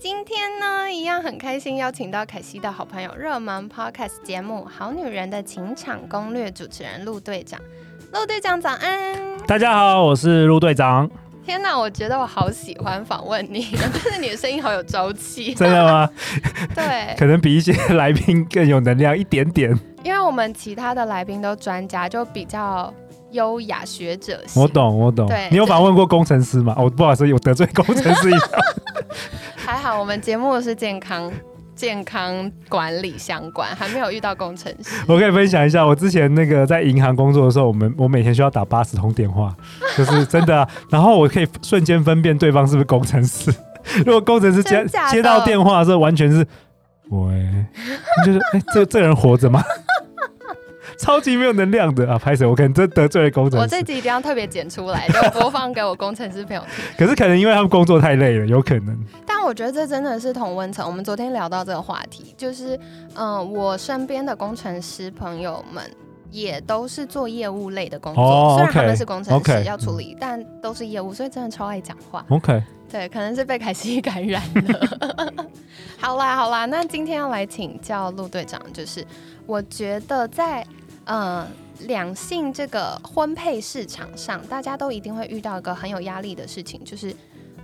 今天呢，一样很开心，邀请到凯西的好朋友，热门 podcast 节目《好女人的情场攻略》主持人陆队长。陆队长早安！大家好，我是陆队长。天哪，我觉得我好喜欢访问你，就是你的声音好有朝气。真的吗？对，可能比一些来宾更有能量一点点。因为我们其他的来宾都专家，就比较优雅学者。我懂，我懂。对，你有访问过工程师吗？哦，不好意思，有得罪工程师一下。还好，我们节目是健康健康管理相关，还没有遇到工程师。我可以分享一下，我之前那个在银行工作的时候，我们我每天需要打八十通电话，就是真的。然后我可以瞬间分辨对方是不是工程师。如果工程师接接到电话的时候，完全是喂，就是哎，这这个人活着吗？超级没有能量的啊！拍手，我可能真得罪了工程师。我这集一定要特别剪出来，就播放给我工程师朋友听。可是可能因为他们工作太累了，有可能。但我觉得这真的是同温层。我们昨天聊到这个话题，就是嗯，我身边的工程师朋友们也都是做业务类的工作，虽然他们是工程师要处理，但都是业务，所以真的超爱讲话。OK，对，可能是被凯西感染了。好啦好啦，那今天要来请教陆队长，就是我觉得在。嗯，两性这个婚配市场上，大家都一定会遇到一个很有压力的事情，就是，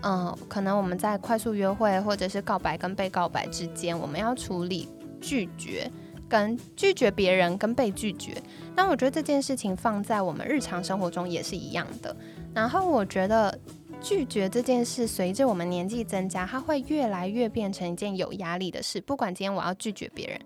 嗯，可能我们在快速约会或者是告白跟被告白之间，我们要处理拒绝跟拒绝别人跟被拒绝。那我觉得这件事情放在我们日常生活中也是一样的。然后我觉得拒绝这件事，随着我们年纪增加，它会越来越变成一件有压力的事。不管今天我要拒绝别人。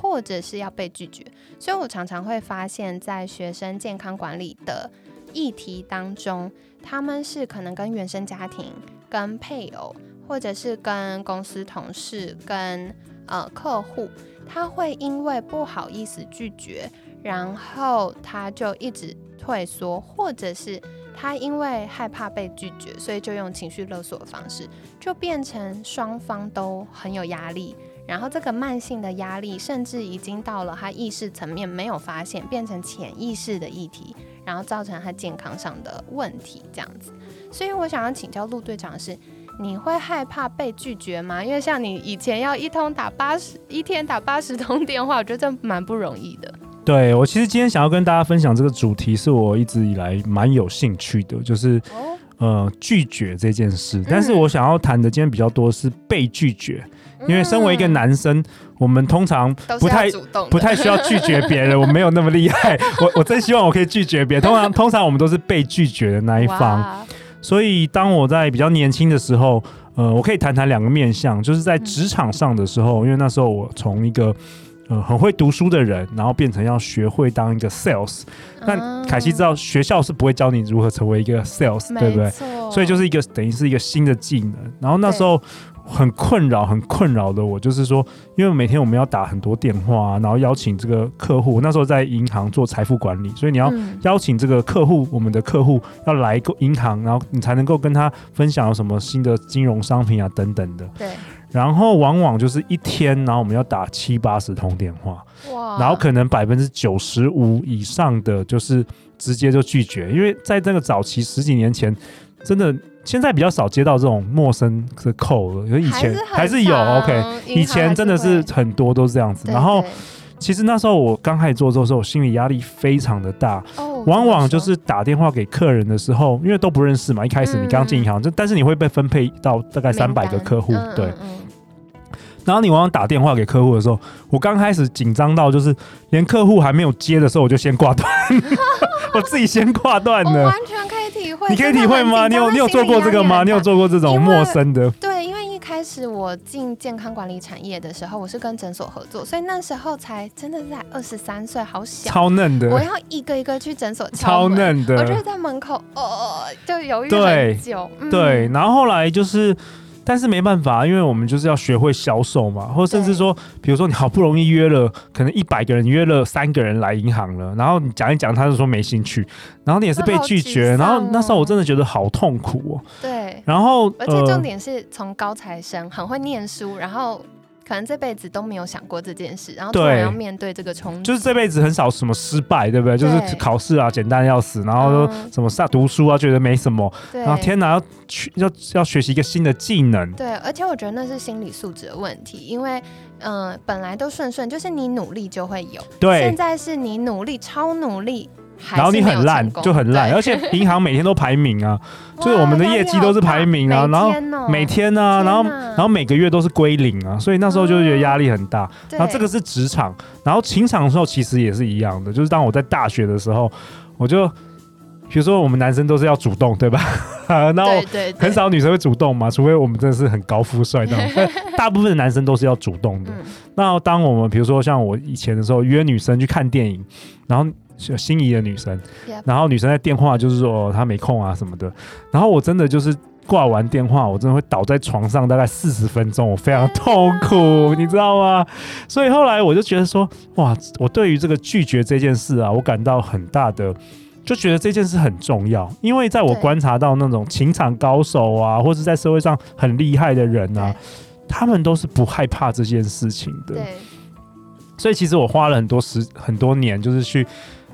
或者是要被拒绝，所以我常常会发现，在学生健康管理的议题当中，他们是可能跟原生家庭、跟配偶，或者是跟公司同事、跟呃客户，他会因为不好意思拒绝，然后他就一直退缩，或者是他因为害怕被拒绝，所以就用情绪勒索的方式，就变成双方都很有压力。然后这个慢性的压力，甚至已经到了他意识层面没有发现，变成潜意识的议题，然后造成他健康上的问题，这样子。所以我想要请教陆队长的是，你会害怕被拒绝吗？因为像你以前要一通打八十一天打八十通电话，我觉得这蛮不容易的。对我其实今天想要跟大家分享这个主题，是我一直以来蛮有兴趣的，就是呃拒绝这件事。但是我想要谈的今天比较多是被拒绝。因为身为一个男生，我们通常不太不太需要拒绝别人，我没有那么厉害。我我真希望我可以拒绝别人。通常 通常我们都是被拒绝的那一方。所以当我在比较年轻的时候，呃，我可以谈谈两个面向，就是在职场上的时候，因为那时候我从一个呃很会读书的人，然后变成要学会当一个 sales。那凯西知道学校是不会教你如何成为一个 sales，对不对？所以就是一个等于是一个新的技能。然后那时候。很困扰，很困扰的我就是说，因为每天我们要打很多电话，然后邀请这个客户。那时候在银行做财富管理，所以你要邀请这个客户，我们的客户要来银行，然后你才能够跟他分享有什么新的金融商品啊等等的。对。然后往往就是一天，然后我们要打七八十通电话，哇！然后可能百分之九十五以上的就是直接就拒绝，因为在那个早期十几年前，真的。现在比较少接到这种陌生的扣了，因为以前还是有 OK，以前真的是很多都是这样子。然后其实那时候我刚开始做的时候，我心理压力非常的大，往往就是打电话给客人的时候，因为都不认识嘛，一开始你刚进银行，就但是你会被分配到大概三百个客户，对。然后你往往打电话给客户的时候，我刚开始紧张到就是连客户还没有接的时候，我就先挂断，我自己先挂断的，完全可以体会。你可以体会吗？你有你有做过这个吗？你有做过这种陌生的？开始我进健康管理产业的时候，我是跟诊所合作，所以那时候才真的是在二十三岁，好小，超嫩的。我要一个一个去诊所超嫩的。我就在门口，哦，就犹豫很久。对，然后后来就是但是没办法，因为我们就是要学会销售嘛，或者甚至说，比如说你好不容易约了，可能一百个人约了三个人来银行了，然后你讲一讲，他就说没兴趣，然后你也是被拒绝，然后那时候我真的觉得好痛苦哦。对，然后而且重点是从高材生很会念书，然后。可能这辈子都没有想过这件事，然后突然要面对这个冲击，就是这辈子很少什么失败，对不对？就是考试啊，简单要死，然后说什么上读书啊，觉得没什么，然后天哪，要去要要学习一个新的技能。对，而且我觉得那是心理素质的问题，因为嗯，本来都顺顺，就是你努力就会有，对，现在是你努力超努力。然后你很烂，就很烂，而且银行每天都排名啊，就是我们的业绩都是排名啊，然后每天啊，然后然后每个月都是归零啊，所以那时候就觉得压力很大。然后这个是职场，然后情场的时候其实也是一样的，就是当我在大学的时候，我就比如说我们男生都是要主动，对吧？然后很少女生会主动嘛，除非我们真的是很高富帅那种，大部分的男生都是要主动的。那当我们比如说像我以前的时候约女生去看电影，然后。心仪的女生，然后女生在电话就是说她没空啊什么的，然后我真的就是挂完电话，我真的会倒在床上大概四十分钟，我非常痛苦，你知道吗？所以后来我就觉得说，哇，我对于这个拒绝这件事啊，我感到很大的，就觉得这件事很重要，因为在我观察到那种情场高手啊，或者在社会上很厉害的人啊，他们都是不害怕这件事情的。所以其实我花了很多时很多年，就是去。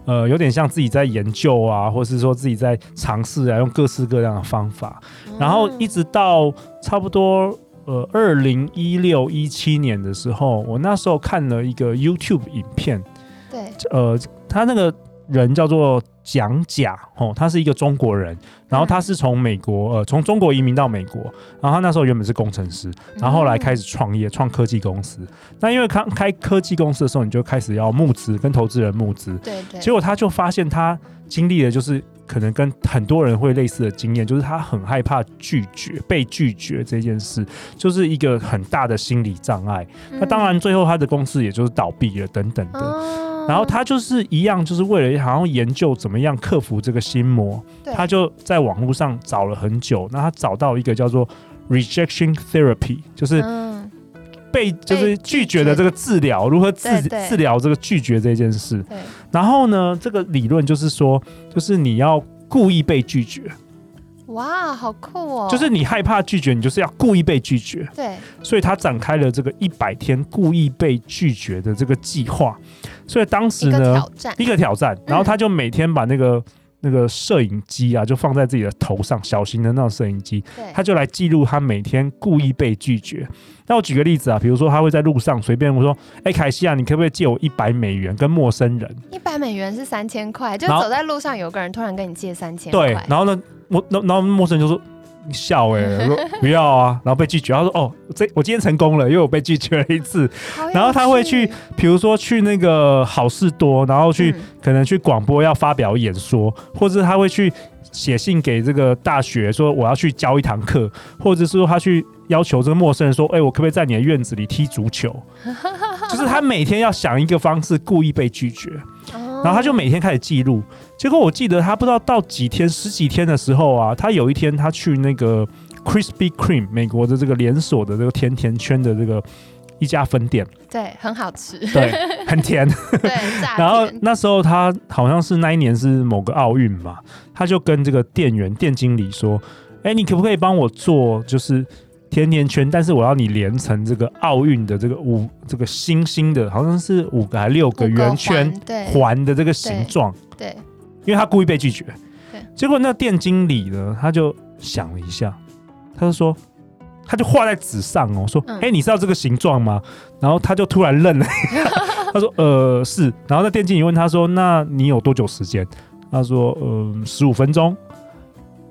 呃，有点像自己在研究啊，或者是说自己在尝试啊，用各式各样的方法，然后一直到差不多呃二零一六一七年的时候，我那时候看了一个 YouTube 影片，对，呃，他那个。人叫做蒋甲，哦，他是一个中国人，然后他是从美国，呃，从中国移民到美国，然后他那时候原本是工程师，然后后来开始创业，创科技公司。那因为开开科技公司的时候，你就开始要募资，跟投资人募资，对对。结果他就发现他经历的就是可能跟很多人会类似的经验，就是他很害怕拒绝，被拒绝这件事，就是一个很大的心理障碍。那当然最后他的公司也就是倒闭了，等等的。然后他就是一样，就是为了好像研究怎么样克服这个心魔，他就在网络上找了很久。那他找到一个叫做 rejection therapy，就是被就是拒绝的这个治疗，如何治治疗这个拒绝这件事。然后呢，这个理论就是说，就是你要故意被拒绝。哇，好酷哦！就是你害怕拒绝，你就是要故意被拒绝。对，所以他展开了这个一百天故意被拒绝的这个计划。所以当时呢，一个挑战，然后他就每天把那个那个摄影机啊，就放在自己的头上，小型的那种摄影机，他就来记录他每天故意被拒绝。那我举个例子啊，比如说他会在路上随便我说：“哎，凯西啊，你可不可以借我一百美元？”跟陌生人，一百美元是三千块，就走在路上有个人突然跟你借三千，对，然后呢？我然然后陌生人就说笑哎，说不要啊，然后被拒绝。他说哦，这我今天成功了，因为我被拒绝了一次。然后他会去，比如说去那个好事多，然后去可能去广播要发表演说，或者他会去写信给这个大学说我要去教一堂课，或者是说他去要求这个陌生人说，哎，我可不可以在你的院子里踢足球？就是他每天要想一个方式故意被拒绝。然后他就每天开始记录，结果我记得他不知道到几天十几天的时候啊，他有一天他去那个 Krispy Kreme 美国的这个连锁的这个甜甜圈的这个一家分店，对，很好吃，对，很 甜，对。然后那时候他好像是那一年是某个奥运嘛，他就跟这个店员店经理说：“哎，你可不可以帮我做就是？”甜甜圈，但是我要你连成这个奥运的这个五这个星星的，好像是五个还六个圆圈环的这个形状。对，因为他故意被拒绝。对，结果那店经理呢，他就想了一下，他就说，他就画在纸上哦，说，哎，你知道这个形状吗？然后他就突然愣了，他说，呃，是。然后那店经理问他说，那你有多久时间？他说，嗯，十五分钟。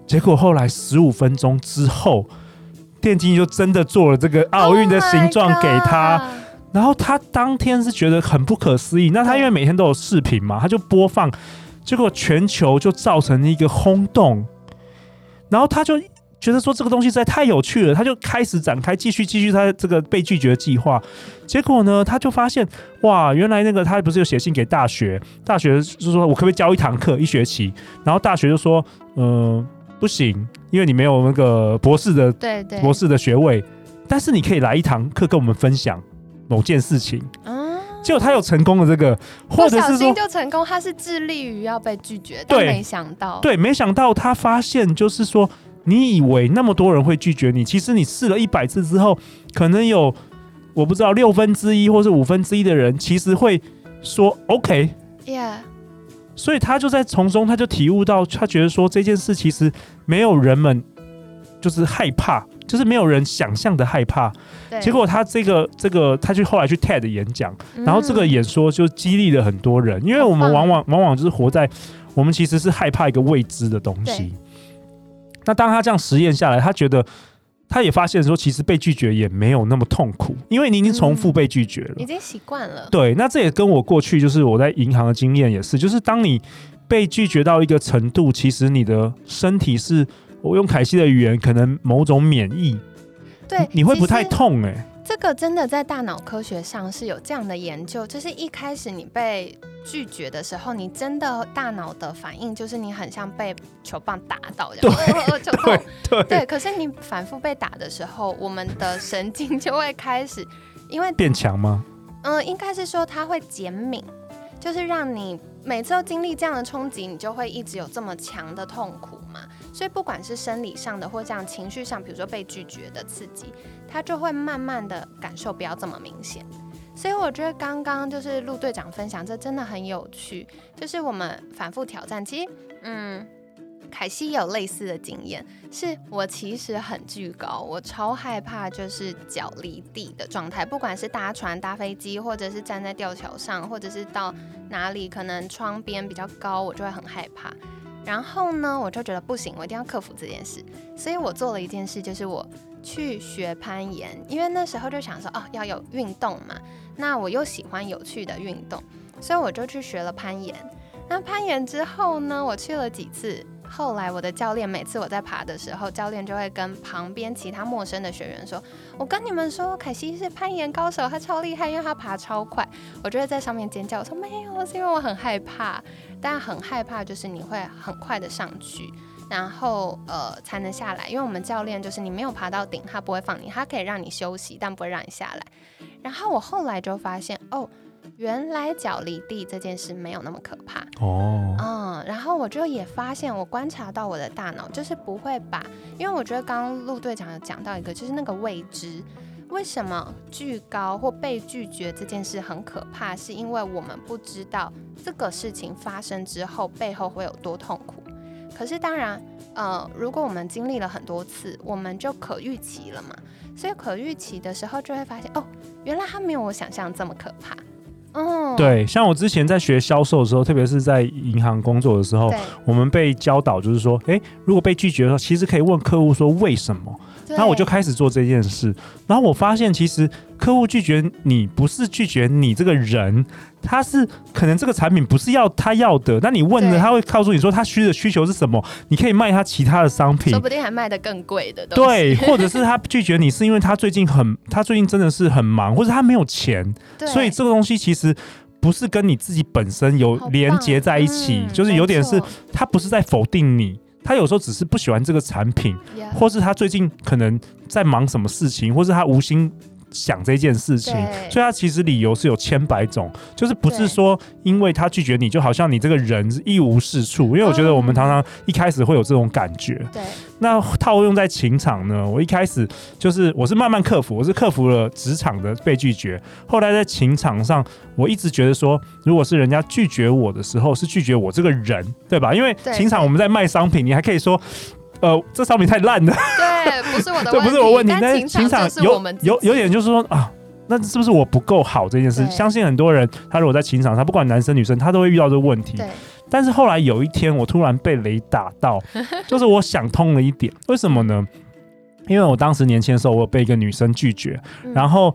结果后来十五分钟之后。电竞就真的做了这个奥运的形状给他，然后他当天是觉得很不可思议。那他因为每天都有视频嘛，他就播放，结果全球就造成了一个轰动。然后他就觉得说这个东西实在太有趣了，他就开始展开继续继续他这个被拒绝的计划。结果呢，他就发现哇，原来那个他不是有写信给大学，大学就说我可不可以教一堂课一学期？然后大学就说，嗯。不行，因为你没有那个博士的对对。博士的学位，但是你可以来一堂课跟我们分享某件事情。嗯，结果他有成功的这个，或者是说，就成功，他是致力于要被拒绝，但没想到，对，没想到他发现就是说，你以为那么多人会拒绝你，其实你试了一百次之后，可能有我不知道六分之一或是五分之一的人其实会说 OK，，Yeah，所以他就在从中他就体悟到，他觉得说这件事其实没有人们就是害怕，就是没有人想象的害怕。结果他这个这个他去后来去 TED 演讲，嗯然后这个演说就激励了很多人，因为我们往往往往就是活在我们其实是害怕一个未知的东西。那当他这样实验下来，他觉得他也发现说，其实被拒绝也没有那么痛苦，因为你已经重复被拒绝了。已经习惯了，对，那这也跟我过去就是我在银行的经验也是，就是当你被拒绝到一个程度，其实你的身体是，我用凯西的语言，可能某种免疫，对，你会不太痛哎、这个真的在大脑科学上是有这样的研究，就是一开始你被拒绝的时候，你真的大脑的反应就是你很像被球棒打到这样，呃呃 就 痛。对对，可是你反复被打的时候，我们的神经就会开始，因为变强吗？嗯、应该是说它会减敏，就是让你每次都经历这样的冲击，你就会一直有这么强的痛苦嘛。所以不管是生理上的或这样情绪上，比如说被拒绝的刺激，他就会慢慢的感受不要这么明显。所以我觉得刚刚就是陆队长分享，这真的很有趣。就是我们反复挑战，其实嗯，凯西有类似的经验，是我其实很惧高，我超害怕就是脚离地的状态，不管是搭船、搭飞机，或者是站在吊桥上，或者是到哪里可能窗边比较高，我就会很害怕。然后呢，我就觉得不行，我一定要克服这件事，所以我做了一件事，就是我去学攀岩，因为那时候就想说，哦，要有运动嘛，那我又喜欢有趣的运动，所以我就去学了攀岩。那攀岩之后呢，我去了几次。后来我的教练每次我在爬的时候，教练就会跟旁边其他陌生的学员说：“我跟你们说，凯西是攀岩高手，他超厉害，因为他爬超快。”我就会在上面尖叫，我说：“没有，是因为我很害怕。”但很害怕就是你会很快的上去，然后呃才能下来，因为我们教练就是你没有爬到顶，他不会放你，他可以让你休息，但不会让你下来。然后我后来就发现，哦，原来脚离地这件事没有那么可怕。哦，我就也发现，我观察到我的大脑就是不会把，因为我觉得刚刚陆队长有讲到一个，就是那个未知，为什么拒高或被拒绝这件事很可怕，是因为我们不知道这个事情发生之后背后会有多痛苦。可是当然，呃，如果我们经历了很多次，我们就可预期了嘛，所以可预期的时候就会发现，哦，原来它没有我想象这么可怕。嗯，对，像我之前在学销售的时候，特别是在银行工作的时候，我们被教导就是说，诶，如果被拒绝的时候，其实可以问客户说为什么。对，然后我就开始做这件事，然后我发现其实客户拒绝你不是拒绝你这个人，他是可能这个产品不是要他要的，那你问了他会告诉你说他需的需求是什么，你可以卖他其他的商品。说。不定还卖的更贵的。对，或者是他拒绝你是因为他最近很，他最近真的是很忙，或者他没有钱，所以这个东西其实不是跟你自己本身有连接在一起，嗯就是有点是他不是在否定你，他有时候只是不喜欢这个产品或是他最近可能在忙什么事情，或是他无心想这件事情，所以他其实理由是有千百种，就是不是说因为他拒绝你，就好像你这个人是一无是处。因为我觉得我们嗯常常一开始会有这种感觉。对那套用在情场呢，我一开始就是我是慢慢克服，我是克服了职场的被拒绝，后来在情场上，我一直觉得说，如果是人家拒绝我的时候，是拒绝我这个人，对吧？因为情场我们在卖商品，你还可以说。呃，这商品太烂了，对，不是我的这问题，不是我问题，但但是情情场有有有点就是说啊，那是不是我不够好这件事？相信很多人，他如果在情场，他不管男生女生，他都会遇到这个问题。对但是后来有一天，我突然被雷打到，就是我想通了一点，为什么呢？因为我当时年轻的时候，我有被一个女生拒绝，嗯然后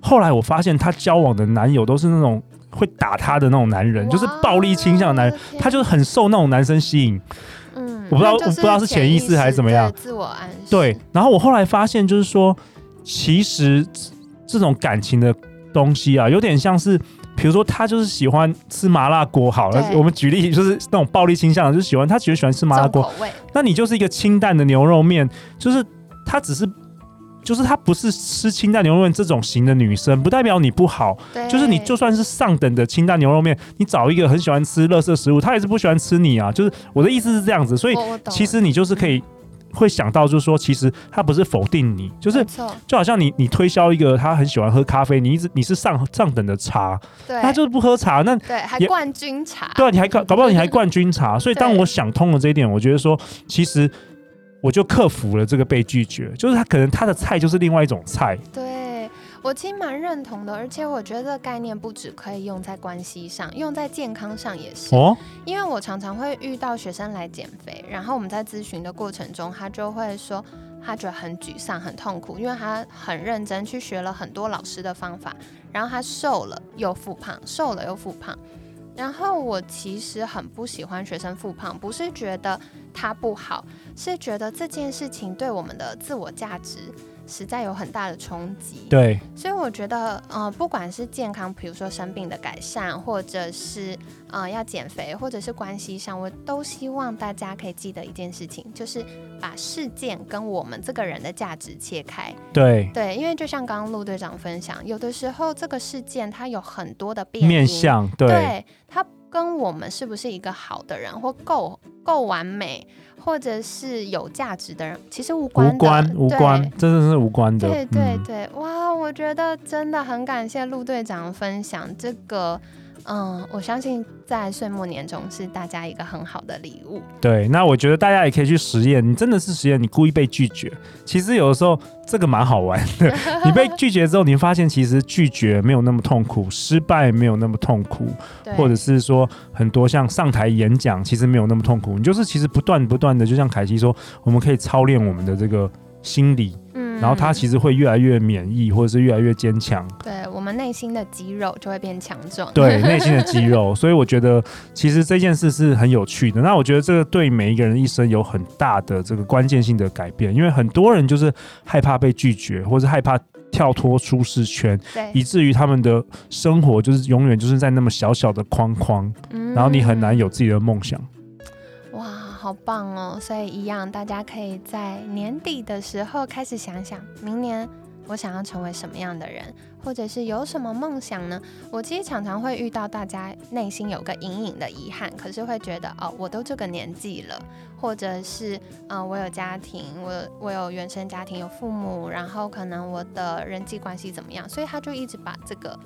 后来我发现她交往的男友都是那种会打她的那种男人，就是暴力倾向的男人，哇他就是很受那种男生吸引。嗯，我不知道我不知道是潜意识还是怎么样对自我暗示，对，然后我后来发现，就是说，其实这这种感情的东西啊，有点像是，比比如说他就是喜欢吃麻辣锅，好了，我们举例就是那种暴力倾向的，就是喜欢他其实喜欢吃麻辣锅，那你就是一个清淡的牛肉面，就是他只是。就是她不是吃清淡牛肉面这种型的女生，不代表你不好。对，就是你就算是上等的清淡牛肉面，你找一个很喜欢吃垃圾食物，他也是不喜欢吃你啊。就是我的意思是这样子，所以其实你就是可以会想到，就是说，其实他不是否定你，就是，就好像你你推销一个他很喜欢喝咖啡，你一直你是上上等的茶，对，他就是不喝茶，那对，还冠军茶，对啊，你还搞搞不好你还冠军茶。所以当我想通了这一点，我觉得说，其实我就克服了这个被拒绝，就是他可能他的菜就是另外一种菜，对我其实蛮认同的，而且我觉得这个概念不只可以用在关系上，用在健康上也是。哦，因为我常常会遇到学生来减肥，然后我们在咨询的过程中，他就会说他觉得很沮丧、很痛苦，因为他很认真去学了很多老师的方法，然后他瘦了又复胖，瘦了又复胖。然后我其实很不喜欢学生复胖，不是觉得他不好，是觉得这件事情对我们的自我价值实在有很大的冲击。对，所以我觉得，呃，不管是健康，比如说生病的改善，或者是呃要减肥，或者是关系上，我都希望大家可以记得一件事情，就是把事件跟我们这个人的价值切开。对，对，因为就像刚刚陆队长分享，有的时候这个事件它有很多的变因，面向，对，对它跟我们是不是一个好的人，或够够完美，或者是有价值的人，其实无关无关无关，真的是无关的，对对嗯。对，哇，我觉得真的很感谢陆队长分享这个，嗯，我相信在岁末年终是大家一个很好的礼物。对，那我觉得大家也可以去实验。你真的是实验，你故意被拒绝，其实有的时候这个蛮好玩的。你被拒绝之后，你发现其实拒绝没有那么痛苦，失败没有那么痛苦，或者是说很多像上台演讲，其实没有那么痛苦。你就是其实不断不断的，就像凯西说，我们可以操练我们的这个心理，嗯然后他其实会越来越免疫，或者是越来越坚强。对我们内心的肌肉就会变强壮。对内心的肌肉，所以我觉得其实这件事是很有趣的。那我觉得这个对每一个人一生有很大的这个关键性的改变，因为很多人就是害怕被拒绝，或是害怕跳脱舒适圈，以，至于他们的生活就是永远就是在那么小小的框框，嗯然后你很难有自己的梦想。好棒哦！所以一样，大家可以在年底的时候开始想想，明年我想要成为什么样的人，或者是有什么梦想呢？我其实常常会遇到大家内心有个隐隐的遗憾，可是会觉得哦，我都这个年纪了，或者是嗯、呃我有家庭，我我有原生家庭，有父母，然后可能我的人际关系怎么样，所以他就一直把这个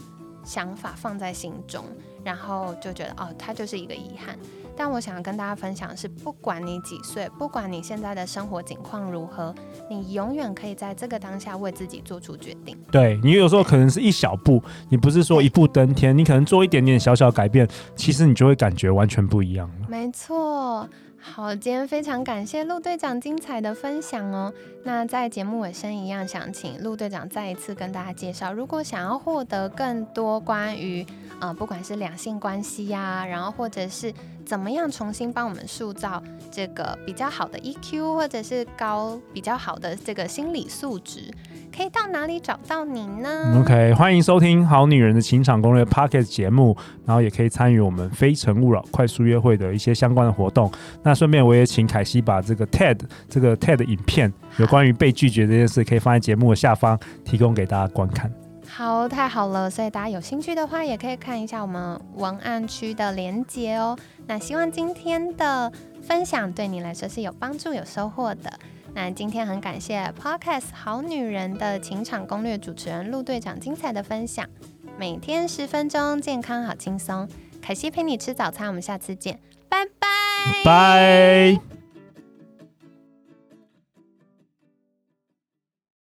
想法放在心中，然后就觉得哦，他就是一个遗憾。但我想要跟大家分享的是，不管你几岁，不管你现在的生活境况如何，你永远可以在这个当下为自己做出决定。对你有时候可能是一小步，你不是说一步登天，你可能做一点点小小改变，其实你就会感觉完全不一样了。没错。好，今天非常感谢陆队长精彩的分享哦。那在节目尾声一样，想请陆队长再一次跟大家介绍，如果想要获得更多关于呃不管是两性关系呀、然后或者是怎么样重新帮我们塑造这个比较好的 EQ，或者是高比较好的这个心理素质，可以到哪里找到你呢 OK，欢迎收听《好女人的情场攻略》Podcast 节目，然后也可以参与我们《非诚勿扰》快速约会的一些相关的活动。那顺便我也请凯西把这个 TED 这个 TED 影片有关于被拒绝这件事，可以放在节目的下方提供给大家观看。好，太好了！所以大家有兴趣的话，也可以看一下我们文案区的连接哦。那希望今天的分享对你来说是有帮助、有收获的。那今天很感谢 Podcast 好女人的情场攻略主持人陆队长精彩的分享，每天十分钟，健康好轻松。凯西陪你吃早餐，我们下次见，拜拜。拜。